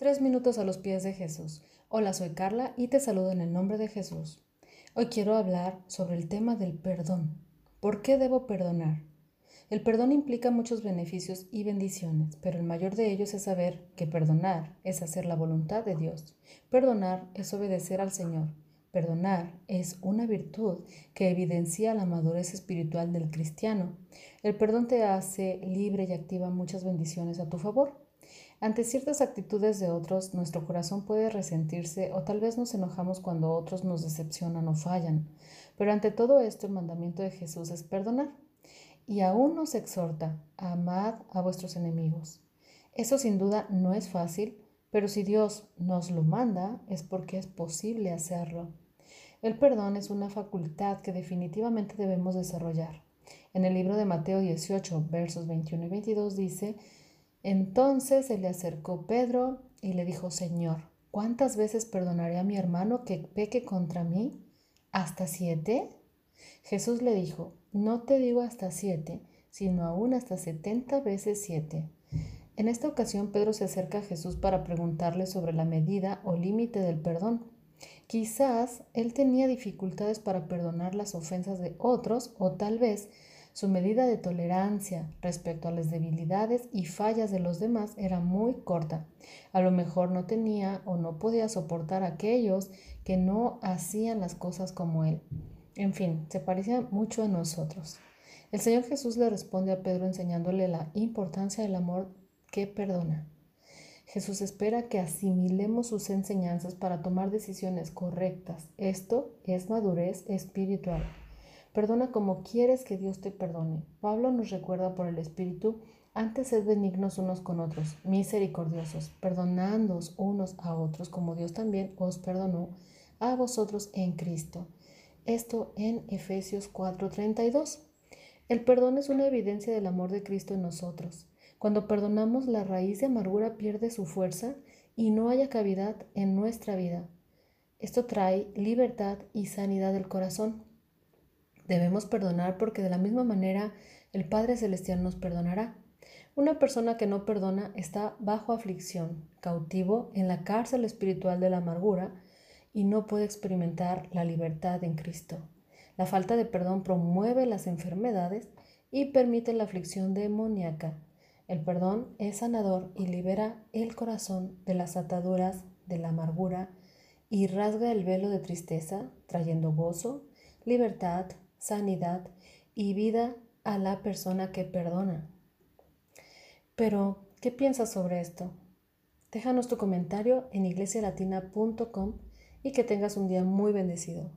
Tres minutos a los pies de Jesús. Hola, soy Carla y te saludo en el nombre de Jesús. Hoy quiero hablar sobre el tema del perdón. ¿Por qué debo perdonar? El perdón implica muchos beneficios y bendiciones, pero el mayor de ellos es saber que perdonar es hacer la voluntad de Dios. Perdonar es obedecer al Señor. Perdonar es una virtud que evidencia la madurez espiritual del cristiano. El perdón te hace libre y activa muchas bendiciones a tu favor. Ante ciertas actitudes de otros, nuestro corazón puede resentirse o tal vez nos enojamos cuando otros nos decepcionan o fallan. Pero ante todo esto, el mandamiento de Jesús es perdonar. Y aún nos exhorta, amad a vuestros enemigos. Eso sin duda no es fácil, pero si Dios nos lo manda es porque es posible hacerlo. El perdón es una facultad que definitivamente debemos desarrollar. En el libro de Mateo 18, versos 21 y 22 dice, entonces se le acercó Pedro y le dijo, Señor, ¿cuántas veces perdonaré a mi hermano que peque contra mí? ¿Hasta siete? Jesús le dijo, no te digo hasta siete, sino aún hasta setenta veces siete. En esta ocasión Pedro se acerca a Jesús para preguntarle sobre la medida o límite del perdón. Quizás él tenía dificultades para perdonar las ofensas de otros o tal vez su medida de tolerancia respecto a las debilidades y fallas de los demás era muy corta. A lo mejor no tenía o no podía soportar a aquellos que no hacían las cosas como él. En fin, se parecía mucho a nosotros. El Señor Jesús le responde a Pedro enseñándole la importancia del amor que perdona. Jesús espera que asimilemos sus enseñanzas para tomar decisiones correctas. Esto es madurez espiritual. Perdona como quieres que Dios te perdone. Pablo nos recuerda por el Espíritu, antes sed benignos unos con otros, misericordiosos, perdonándoos unos a otros, como Dios también os perdonó a vosotros en Cristo. Esto en Efesios 4:32. El perdón es una evidencia del amor de Cristo en nosotros. Cuando perdonamos, la raíz de amargura pierde su fuerza y no haya cavidad en nuestra vida. Esto trae libertad y sanidad del corazón. Debemos perdonar porque de la misma manera el Padre Celestial nos perdonará. Una persona que no perdona está bajo aflicción, cautivo en la cárcel espiritual de la amargura y no puede experimentar la libertad en Cristo. La falta de perdón promueve las enfermedades y permite la aflicción demoníaca. El perdón es sanador y libera el corazón de las ataduras de la amargura y rasga el velo de tristeza, trayendo gozo, libertad, sanidad y vida a la persona que perdona. Pero, ¿qué piensas sobre esto? Déjanos tu comentario en iglesialatina.com y que tengas un día muy bendecido.